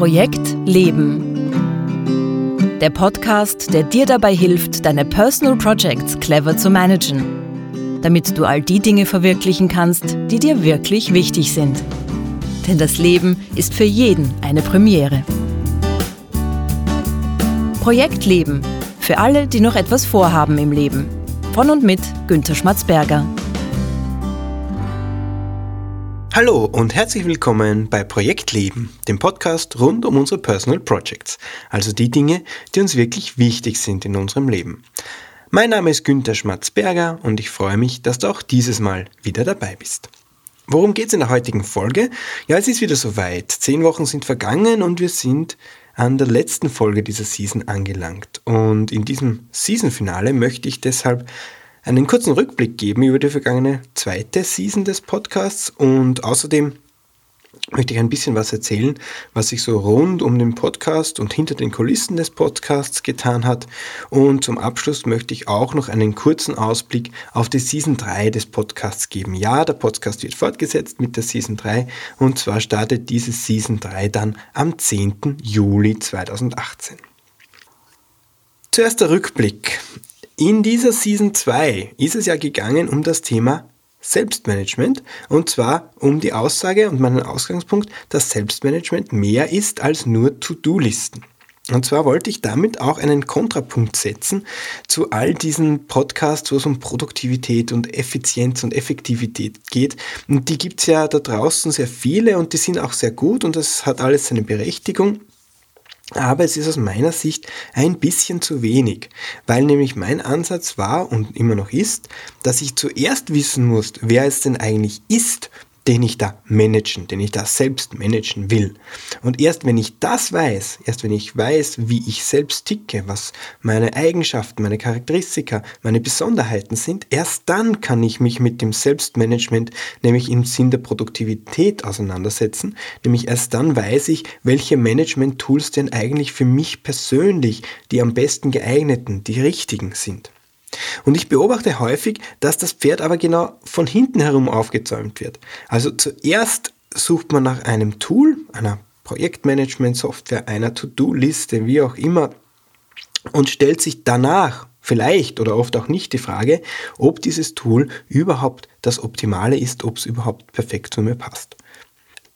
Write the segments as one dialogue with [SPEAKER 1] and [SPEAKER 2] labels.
[SPEAKER 1] Projekt Leben. Der Podcast, der dir dabei hilft, deine Personal Projects clever zu managen, damit du all die Dinge verwirklichen kannst, die dir wirklich wichtig sind. Denn das Leben ist für jeden eine Premiere. Projekt Leben. Für alle, die noch etwas vorhaben im Leben. Von und mit Günter Schmatzberger.
[SPEAKER 2] Hallo und herzlich willkommen bei Projekt Leben, dem Podcast rund um unsere Personal Projects, also die Dinge, die uns wirklich wichtig sind in unserem Leben. Mein Name ist Günther Schmatzberger und ich freue mich, dass du auch dieses Mal wieder dabei bist. Worum geht es in der heutigen Folge? Ja, es ist wieder soweit. Zehn Wochen sind vergangen und wir sind an der letzten Folge dieser Season angelangt. Und in diesem Season-Finale möchte ich deshalb einen kurzen Rückblick geben über die vergangene zweite Season des Podcasts und außerdem möchte ich ein bisschen was erzählen, was sich so rund um den Podcast und hinter den Kulissen des Podcasts getan hat. Und zum Abschluss möchte ich auch noch einen kurzen Ausblick auf die Season 3 des Podcasts geben. Ja, der Podcast wird fortgesetzt mit der Season 3 und zwar startet diese Season 3 dann am 10. Juli 2018. Zuerst der Rückblick. In dieser Season 2 ist es ja gegangen um das Thema Selbstmanagement und zwar um die Aussage und meinen Ausgangspunkt, dass Selbstmanagement mehr ist als nur To-Do-Listen. Und zwar wollte ich damit auch einen Kontrapunkt setzen zu all diesen Podcasts, wo es um Produktivität und Effizienz und Effektivität geht. Und die gibt es ja da draußen sehr viele und die sind auch sehr gut und das hat alles seine Berechtigung. Aber es ist aus meiner Sicht ein bisschen zu wenig, weil nämlich mein Ansatz war und immer noch ist, dass ich zuerst wissen muss, wer es denn eigentlich ist, den ich da managen, den ich da selbst managen will. Und erst wenn ich das weiß, erst wenn ich weiß, wie ich selbst ticke, was meine Eigenschaften, meine Charakteristika, meine Besonderheiten sind, erst dann kann ich mich mit dem Selbstmanagement, nämlich im Sinn der Produktivität auseinandersetzen. Nämlich erst dann weiß ich, welche Management-Tools denn eigentlich für mich persönlich die am besten geeigneten, die richtigen sind. Und ich beobachte häufig, dass das Pferd aber genau von hinten herum aufgezäumt wird. Also zuerst sucht man nach einem Tool, einer Projektmanagement-Software, einer To-Do-Liste, wie auch immer, und stellt sich danach vielleicht oder oft auch nicht die Frage, ob dieses Tool überhaupt das Optimale ist, ob es überhaupt perfekt zu mir passt.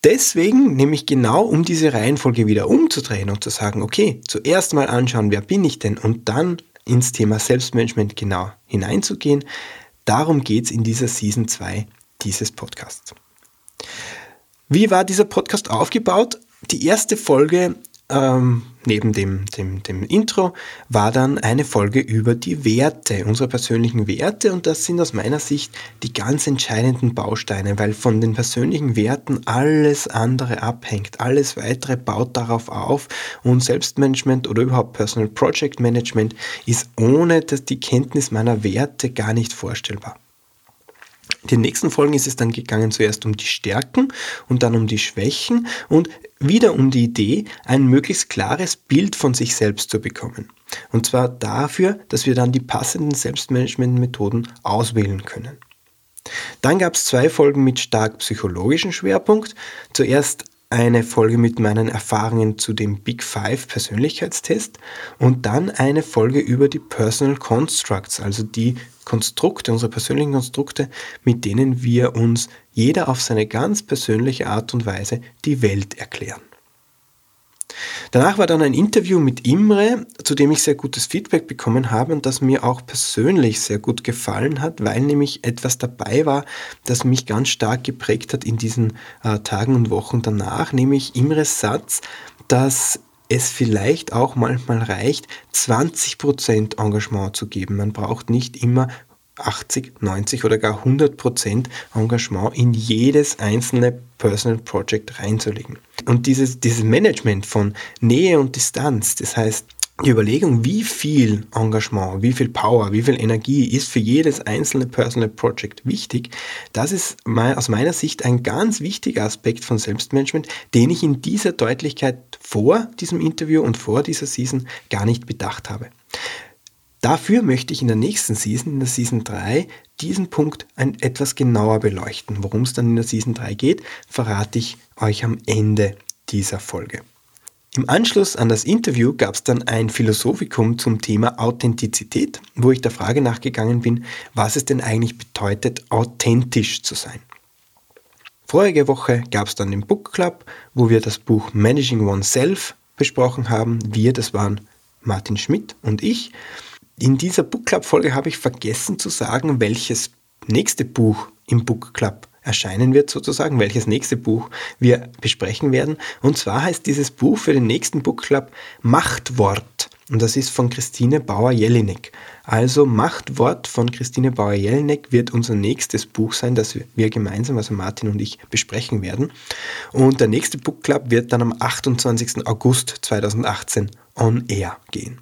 [SPEAKER 2] Deswegen nehme ich genau, um diese Reihenfolge wieder umzudrehen und zu sagen, okay, zuerst mal anschauen, wer bin ich denn und dann ins Thema Selbstmanagement genau hineinzugehen. Darum geht es in dieser Season 2 dieses Podcasts. Wie war dieser Podcast aufgebaut? Die erste Folge ähm, neben dem, dem, dem Intro war dann eine Folge über die Werte, unsere persönlichen Werte und das sind aus meiner Sicht die ganz entscheidenden Bausteine, weil von den persönlichen Werten alles andere abhängt. Alles weitere baut darauf auf und Selbstmanagement oder überhaupt Personal Project Management ist ohne die Kenntnis meiner Werte gar nicht vorstellbar. In den nächsten Folgen ist es dann gegangen zuerst um die Stärken und dann um die Schwächen und wieder um die Idee, ein möglichst klares Bild von sich selbst zu bekommen. Und zwar dafür, dass wir dann die passenden Selbstmanagementmethoden auswählen können. Dann gab es zwei Folgen mit stark psychologischen Schwerpunkt. Zuerst eine Folge mit meinen Erfahrungen zu dem Big Five Persönlichkeitstest und dann eine Folge über die Personal Constructs, also die Konstrukte, unsere persönlichen Konstrukte, mit denen wir uns jeder auf seine ganz persönliche Art und Weise die Welt erklären. Danach war dann ein Interview mit Imre, zu dem ich sehr gutes Feedback bekommen habe und das mir auch persönlich sehr gut gefallen hat, weil nämlich etwas dabei war, das mich ganz stark geprägt hat in diesen äh, Tagen und Wochen danach, nämlich Imres Satz, dass es vielleicht auch manchmal reicht, 20% Engagement zu geben. Man braucht nicht immer 80, 90 oder gar 100% Engagement in jedes einzelne Personal Project reinzulegen. Und dieses, dieses Management von Nähe und Distanz, das heißt, die Überlegung, wie viel Engagement, wie viel Power, wie viel Energie ist für jedes einzelne Personal Project wichtig, das ist aus meiner Sicht ein ganz wichtiger Aspekt von Selbstmanagement, den ich in dieser Deutlichkeit vor diesem Interview und vor dieser Season gar nicht bedacht habe. Dafür möchte ich in der nächsten Season, in der Season 3, diesen Punkt ein, etwas genauer beleuchten. Worum es dann in der Season 3 geht, verrate ich euch am Ende dieser Folge. Im Anschluss an das Interview gab es dann ein Philosophikum zum Thema Authentizität, wo ich der Frage nachgegangen bin, was es denn eigentlich bedeutet, authentisch zu sein. Vorige Woche gab es dann den Book Club, wo wir das Buch Managing Oneself besprochen haben. Wir, das waren Martin Schmidt und ich. In dieser Book Club Folge habe ich vergessen zu sagen, welches nächste Buch im Book Club erscheinen wird sozusagen, welches nächste Buch wir besprechen werden. Und zwar heißt dieses Buch für den nächsten Book Club Machtwort. Und das ist von Christine Bauer-Jelinek. Also Machtwort von Christine Bauer-Jelinek wird unser nächstes Buch sein, das wir gemeinsam, also Martin und ich, besprechen werden. Und der nächste Book Club wird dann am 28. August 2018 on air gehen.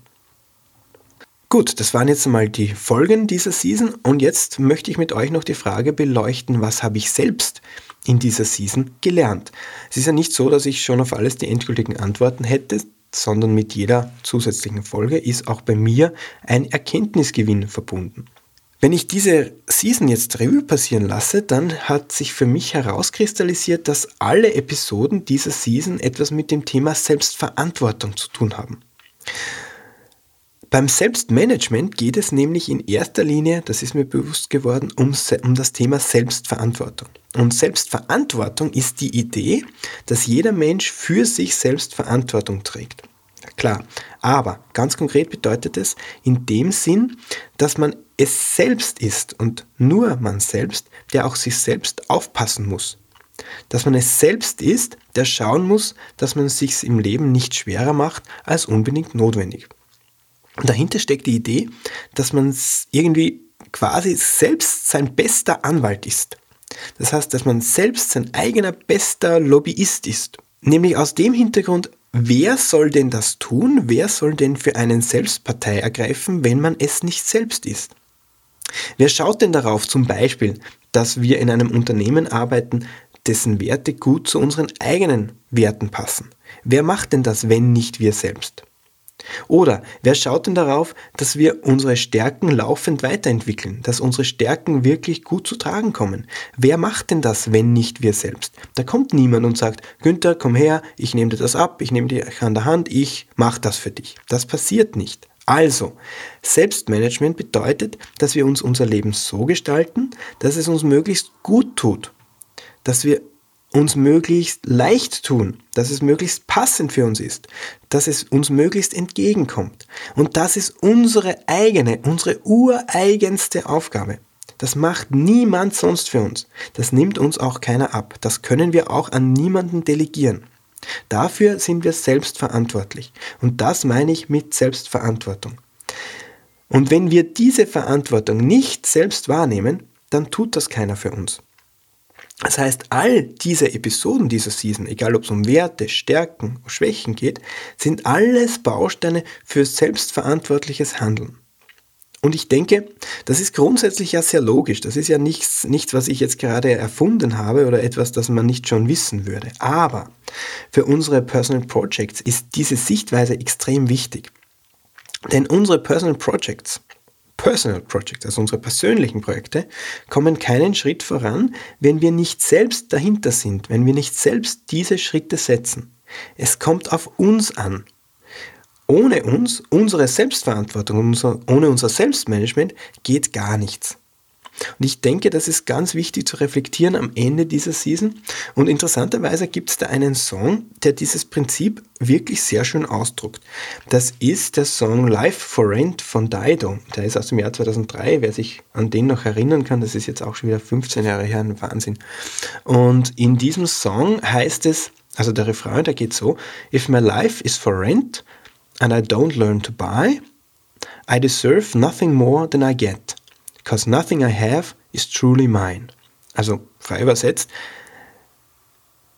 [SPEAKER 2] Gut, das waren jetzt einmal die Folgen dieser Season und jetzt möchte ich mit euch noch die Frage beleuchten, was habe ich selbst in dieser Season gelernt. Es ist ja nicht so, dass ich schon auf alles die endgültigen Antworten hätte, sondern mit jeder zusätzlichen Folge ist auch bei mir ein Erkenntnisgewinn verbunden. Wenn ich diese Season jetzt Revue passieren lasse, dann hat sich für mich herauskristallisiert, dass alle Episoden dieser Season etwas mit dem Thema Selbstverantwortung zu tun haben. Beim Selbstmanagement geht es nämlich in erster Linie, das ist mir bewusst geworden, um, um, das Thema Selbstverantwortung. Und Selbstverantwortung ist die Idee, dass jeder Mensch für sich selbst Verantwortung trägt. Klar, aber ganz konkret bedeutet es in dem Sinn, dass man es selbst ist und nur man selbst, der auch sich selbst aufpassen muss. Dass man es selbst ist, der schauen muss, dass man sich im Leben nicht schwerer macht als unbedingt notwendig. Dahinter steckt die Idee, dass man irgendwie quasi selbst sein bester Anwalt ist. Das heißt, dass man selbst sein eigener bester Lobbyist ist. Nämlich aus dem Hintergrund, wer soll denn das tun? Wer soll denn für einen selbst Partei ergreifen, wenn man es nicht selbst ist? Wer schaut denn darauf zum Beispiel, dass wir in einem Unternehmen arbeiten, dessen Werte gut zu unseren eigenen Werten passen? Wer macht denn das, wenn nicht wir selbst? Oder wer schaut denn darauf, dass wir unsere Stärken laufend weiterentwickeln, dass unsere Stärken wirklich gut zu tragen kommen? Wer macht denn das, wenn nicht wir selbst? Da kommt niemand und sagt, Günther, komm her, ich nehme dir das ab, ich nehme dich an der Hand, ich mache das für dich. Das passiert nicht. Also, Selbstmanagement bedeutet, dass wir uns unser Leben so gestalten, dass es uns möglichst gut tut, dass wir uns möglichst leicht tun, dass es möglichst passend für uns ist, dass es uns möglichst entgegenkommt. Und das ist unsere eigene, unsere ureigenste Aufgabe. Das macht niemand sonst für uns. Das nimmt uns auch keiner ab. Das können wir auch an niemanden delegieren. Dafür sind wir selbst verantwortlich. Und das meine ich mit Selbstverantwortung. Und wenn wir diese Verantwortung nicht selbst wahrnehmen, dann tut das keiner für uns. Das heißt, all diese Episoden dieser Season, egal ob es um Werte, Stärken, Schwächen geht, sind alles Bausteine für selbstverantwortliches Handeln. Und ich denke, das ist grundsätzlich ja sehr logisch. Das ist ja nichts, nichts, was ich jetzt gerade erfunden habe oder etwas, das man nicht schon wissen würde. Aber für unsere Personal Projects ist diese Sichtweise extrem wichtig. Denn unsere Personal Projects Personal Projects, also unsere persönlichen Projekte, kommen keinen Schritt voran, wenn wir nicht selbst dahinter sind, wenn wir nicht selbst diese Schritte setzen. Es kommt auf uns an. Ohne uns, unsere Selbstverantwortung, unser, ohne unser Selbstmanagement geht gar nichts. Und ich denke, das ist ganz wichtig zu reflektieren am Ende dieser Season. Und interessanterweise gibt es da einen Song, der dieses Prinzip wirklich sehr schön ausdruckt. Das ist der Song Life for Rent von Dido. Der ist aus dem Jahr 2003. Wer sich an den noch erinnern kann, das ist jetzt auch schon wieder 15 Jahre her, ein Wahnsinn. Und in diesem Song heißt es, also der Refrain, der geht so, If my life is for rent and I don't learn to buy, I deserve nothing more than I get. Because nothing I have is truly mine. Also frei übersetzt,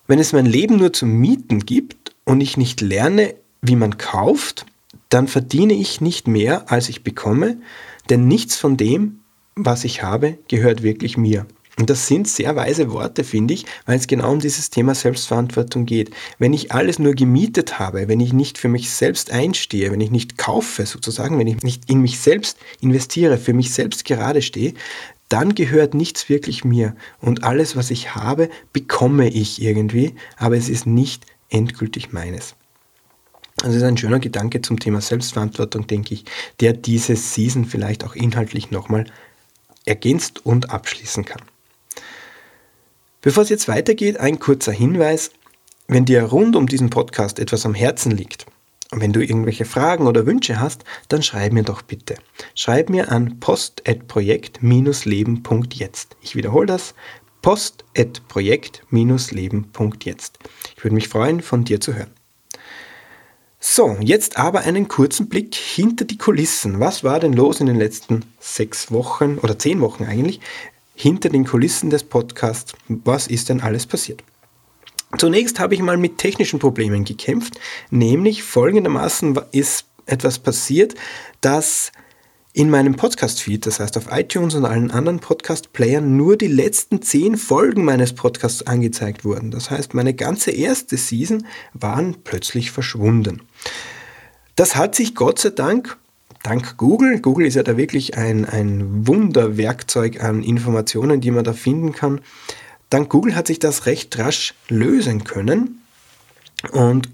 [SPEAKER 2] wenn es mein Leben nur zum Mieten gibt und ich nicht lerne, wie man kauft, dann verdiene ich nicht mehr, als ich bekomme, denn nichts von dem, was ich habe, gehört wirklich mir. Und das sind sehr weise Worte, finde ich, weil es genau um dieses Thema Selbstverantwortung geht. Wenn ich alles nur gemietet habe, wenn ich nicht für mich selbst einstehe, wenn ich nicht kaufe sozusagen, wenn ich nicht in mich selbst investiere, für mich selbst gerade stehe, dann gehört nichts wirklich mir. Und alles, was ich habe, bekomme ich irgendwie, aber es ist nicht endgültig meines. Also ist ein schöner Gedanke zum Thema Selbstverantwortung, denke ich, der diese Season vielleicht auch inhaltlich nochmal ergänzt und abschließen kann. Bevor es jetzt weitergeht, ein kurzer Hinweis. Wenn dir rund um diesen Podcast etwas am Herzen liegt und wenn du irgendwelche Fragen oder Wünsche hast, dann schreib mir doch bitte. Schreib mir an post.projekt-leben.jetzt. Ich wiederhole das, post.projekt-leben.jetzt. Ich würde mich freuen, von dir zu hören. So, jetzt aber einen kurzen Blick hinter die Kulissen. Was war denn los in den letzten sechs Wochen oder zehn Wochen eigentlich hinter den Kulissen des Podcasts? Was ist denn alles passiert? Zunächst habe ich mal mit technischen Problemen gekämpft, nämlich folgendermaßen ist etwas passiert, dass in meinem Podcast-Feed, das heißt auf iTunes und allen anderen Podcast-Playern, nur die letzten zehn Folgen meines Podcasts angezeigt wurden. Das heißt, meine ganze erste Season waren plötzlich verschwunden. Das hat sich Gott sei Dank dank Google, Google ist ja da wirklich ein, ein Wunderwerkzeug an Informationen, die man da finden kann. Dank Google hat sich das recht rasch lösen können. Und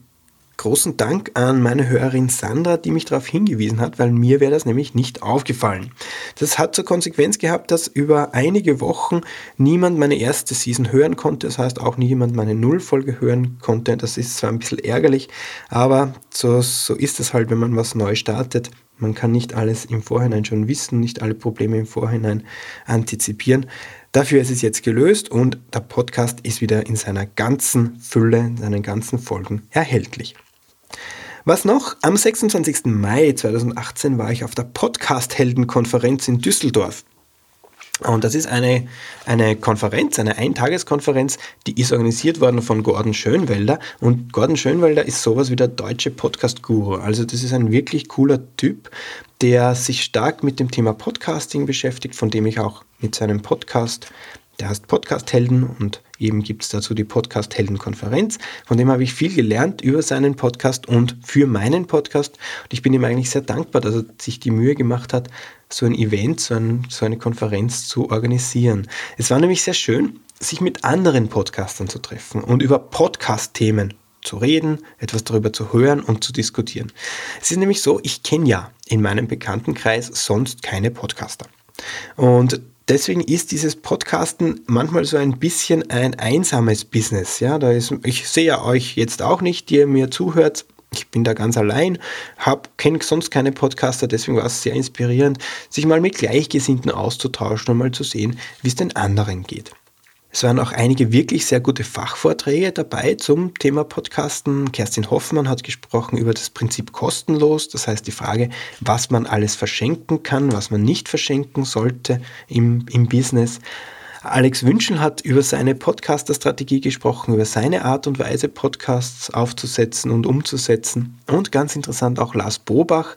[SPEAKER 2] Großen Dank an meine Hörerin Sandra, die mich darauf hingewiesen hat, weil mir wäre das nämlich nicht aufgefallen. Das hat zur Konsequenz gehabt, dass über einige Wochen niemand meine erste Season hören konnte. Das heißt auch niemand meine Nullfolge hören konnte. Das ist zwar ein bisschen ärgerlich, aber so, so ist es halt, wenn man was neu startet. Man kann nicht alles im Vorhinein schon wissen, nicht alle Probleme im Vorhinein antizipieren. Dafür ist es jetzt gelöst und der Podcast ist wieder in seiner ganzen Fülle, in seinen ganzen Folgen erhältlich. Was noch? Am 26. Mai 2018 war ich auf der Podcast-Helden-Konferenz in Düsseldorf. Und das ist eine, eine Konferenz, eine Eintageskonferenz, die ist organisiert worden von Gordon Schönwelder. Und Gordon Schönwelder ist sowas wie der deutsche Podcast-Guru. Also das ist ein wirklich cooler Typ, der sich stark mit dem Thema Podcasting beschäftigt, von dem ich auch mit seinem Podcast der heißt Podcast Helden und eben gibt es dazu die Podcast Helden Konferenz. Von dem habe ich viel gelernt über seinen Podcast und für meinen Podcast. Und ich bin ihm eigentlich sehr dankbar, dass er sich die Mühe gemacht hat, so ein Event, so, ein, so eine Konferenz zu organisieren. Es war nämlich sehr schön, sich mit anderen Podcastern zu treffen und über Podcast-Themen zu reden, etwas darüber zu hören und zu diskutieren. Es ist nämlich so, ich kenne ja in meinem Bekanntenkreis sonst keine Podcaster. Und deswegen ist dieses Podcasten manchmal so ein bisschen ein einsames Business. Ja, da ist, ich sehe ja euch jetzt auch nicht, die ihr mir zuhört. Ich bin da ganz allein, kenne sonst keine Podcaster, deswegen war es sehr inspirierend, sich mal mit Gleichgesinnten auszutauschen und mal zu sehen, wie es den anderen geht. Es waren auch einige wirklich sehr gute Fachvorträge dabei zum Thema Podcasten. Kerstin Hoffmann hat gesprochen über das Prinzip kostenlos, das heißt die Frage, was man alles verschenken kann, was man nicht verschenken sollte im, im Business. Alex Wünschel hat über seine Podcaster-Strategie gesprochen, über seine Art und Weise, Podcasts aufzusetzen und umzusetzen. Und ganz interessant auch Lars Bobach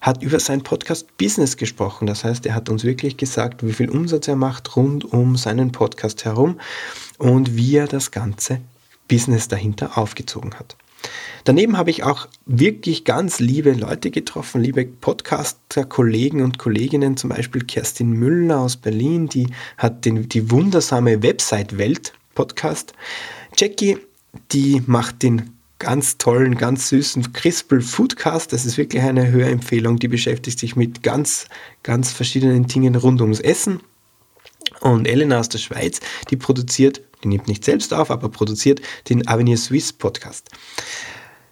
[SPEAKER 2] hat über sein Podcast Business gesprochen. Das heißt, er hat uns wirklich gesagt, wie viel Umsatz er macht rund um seinen Podcast herum und wie er das ganze Business dahinter aufgezogen hat. Daneben habe ich auch wirklich ganz liebe Leute getroffen, liebe Podcaster, Kollegen und Kolleginnen, zum Beispiel Kerstin Müller aus Berlin, die hat den, die wundersame Website Welt Podcast. Jackie, die macht den ganz tollen, ganz süßen Crispel Foodcast. Das ist wirklich eine Hörempfehlung. Die beschäftigt sich mit ganz, ganz verschiedenen Dingen rund ums Essen. Und Elena aus der Schweiz, die produziert, die nimmt nicht selbst auf, aber produziert den Avenir Swiss Podcast.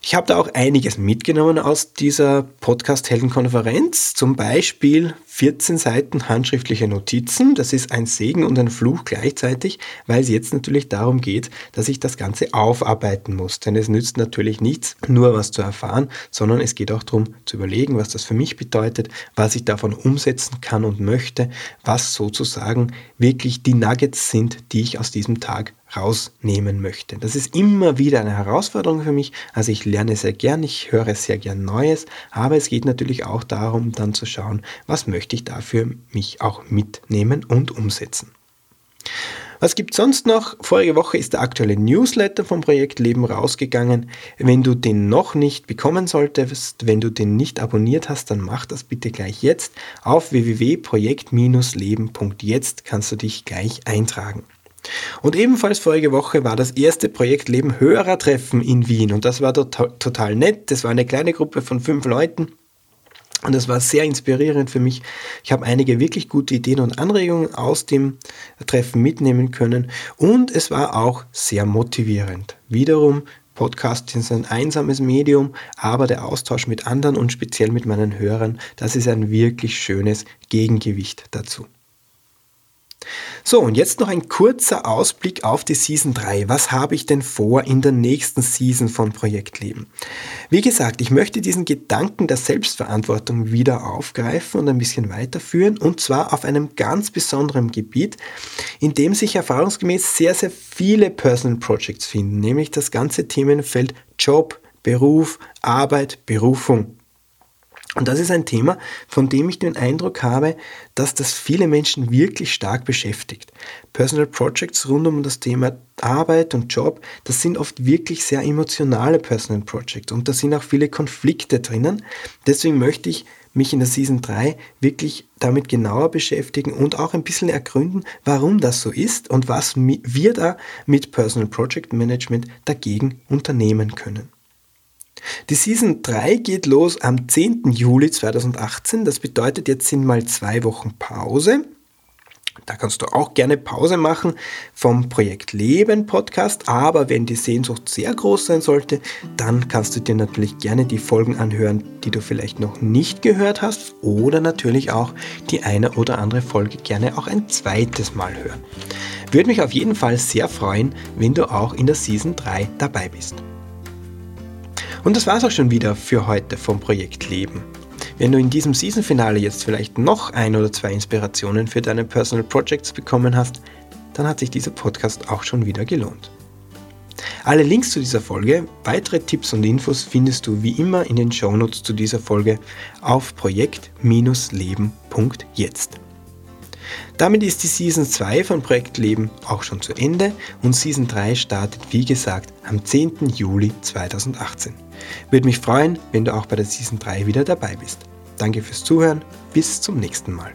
[SPEAKER 2] Ich habe da auch einiges mitgenommen aus dieser Podcast-Heldenkonferenz. Zum Beispiel 14 Seiten handschriftliche Notizen. Das ist ein Segen und ein Fluch gleichzeitig, weil es jetzt natürlich darum geht, dass ich das Ganze aufarbeiten muss. Denn es nützt natürlich nichts, nur was zu erfahren, sondern es geht auch darum zu überlegen, was das für mich bedeutet, was ich davon umsetzen kann und möchte, was sozusagen wirklich die Nuggets sind, die ich aus diesem Tag rausnehmen möchte. Das ist immer wieder eine Herausforderung für mich. Also ich lerne sehr gern, ich höre sehr gern Neues, aber es geht natürlich auch darum, dann zu schauen, was möchte ich dafür mich auch mitnehmen und umsetzen. Was gibt sonst noch? Vorige Woche ist der aktuelle Newsletter vom Projekt Leben rausgegangen. Wenn du den noch nicht bekommen solltest, wenn du den nicht abonniert hast, dann mach das bitte gleich jetzt. Auf www.projekt-leben.jetzt kannst du dich gleich eintragen. Und ebenfalls vorige Woche war das erste Projekt Leben Hörertreffen in Wien und das war total nett. Das war eine kleine Gruppe von fünf Leuten. Und das war sehr inspirierend für mich. Ich habe einige wirklich gute Ideen und Anregungen aus dem Treffen mitnehmen können. Und es war auch sehr motivierend. Wiederum, Podcast ist ein einsames Medium, aber der Austausch mit anderen und speziell mit meinen Hörern, das ist ein wirklich schönes Gegengewicht dazu. So, und jetzt noch ein kurzer Ausblick auf die Season 3. Was habe ich denn vor in der nächsten Season von Projektleben? Wie gesagt, ich möchte diesen Gedanken der Selbstverantwortung wieder aufgreifen und ein bisschen weiterführen, und zwar auf einem ganz besonderen Gebiet, in dem sich erfahrungsgemäß sehr, sehr viele Personal Projects finden, nämlich das ganze Themenfeld Job, Beruf, Arbeit, Berufung. Und das ist ein Thema, von dem ich den Eindruck habe, dass das viele Menschen wirklich stark beschäftigt. Personal Projects rund um das Thema Arbeit und Job, das sind oft wirklich sehr emotionale Personal Projects und da sind auch viele Konflikte drinnen. Deswegen möchte ich mich in der Season 3 wirklich damit genauer beschäftigen und auch ein bisschen ergründen, warum das so ist und was wir da mit Personal Project Management dagegen unternehmen können. Die Season 3 geht los am 10. Juli 2018. Das bedeutet, jetzt sind mal zwei Wochen Pause. Da kannst du auch gerne Pause machen vom Projekt Leben Podcast, aber wenn die Sehnsucht sehr groß sein sollte, dann kannst du dir natürlich gerne die Folgen anhören, die du vielleicht noch nicht gehört hast oder natürlich auch die eine oder andere Folge gerne auch ein zweites Mal hören. Würde mich auf jeden Fall sehr freuen, wenn du auch in der Season 3 dabei bist. Und das war es auch schon wieder für heute vom Projekt Leben. Wenn du in diesem Season-Finale jetzt vielleicht noch ein oder zwei Inspirationen für deine Personal Projects bekommen hast, dann hat sich dieser Podcast auch schon wieder gelohnt. Alle Links zu dieser Folge, weitere Tipps und Infos findest du wie immer in den Shownotes zu dieser Folge auf projekt-leben.jetzt. Damit ist die Season 2 von Projekt Leben auch schon zu Ende und Season 3 startet wie gesagt am 10. Juli 2018. Würde mich freuen, wenn du auch bei der Season 3 wieder dabei bist. Danke fürs Zuhören, bis zum nächsten Mal.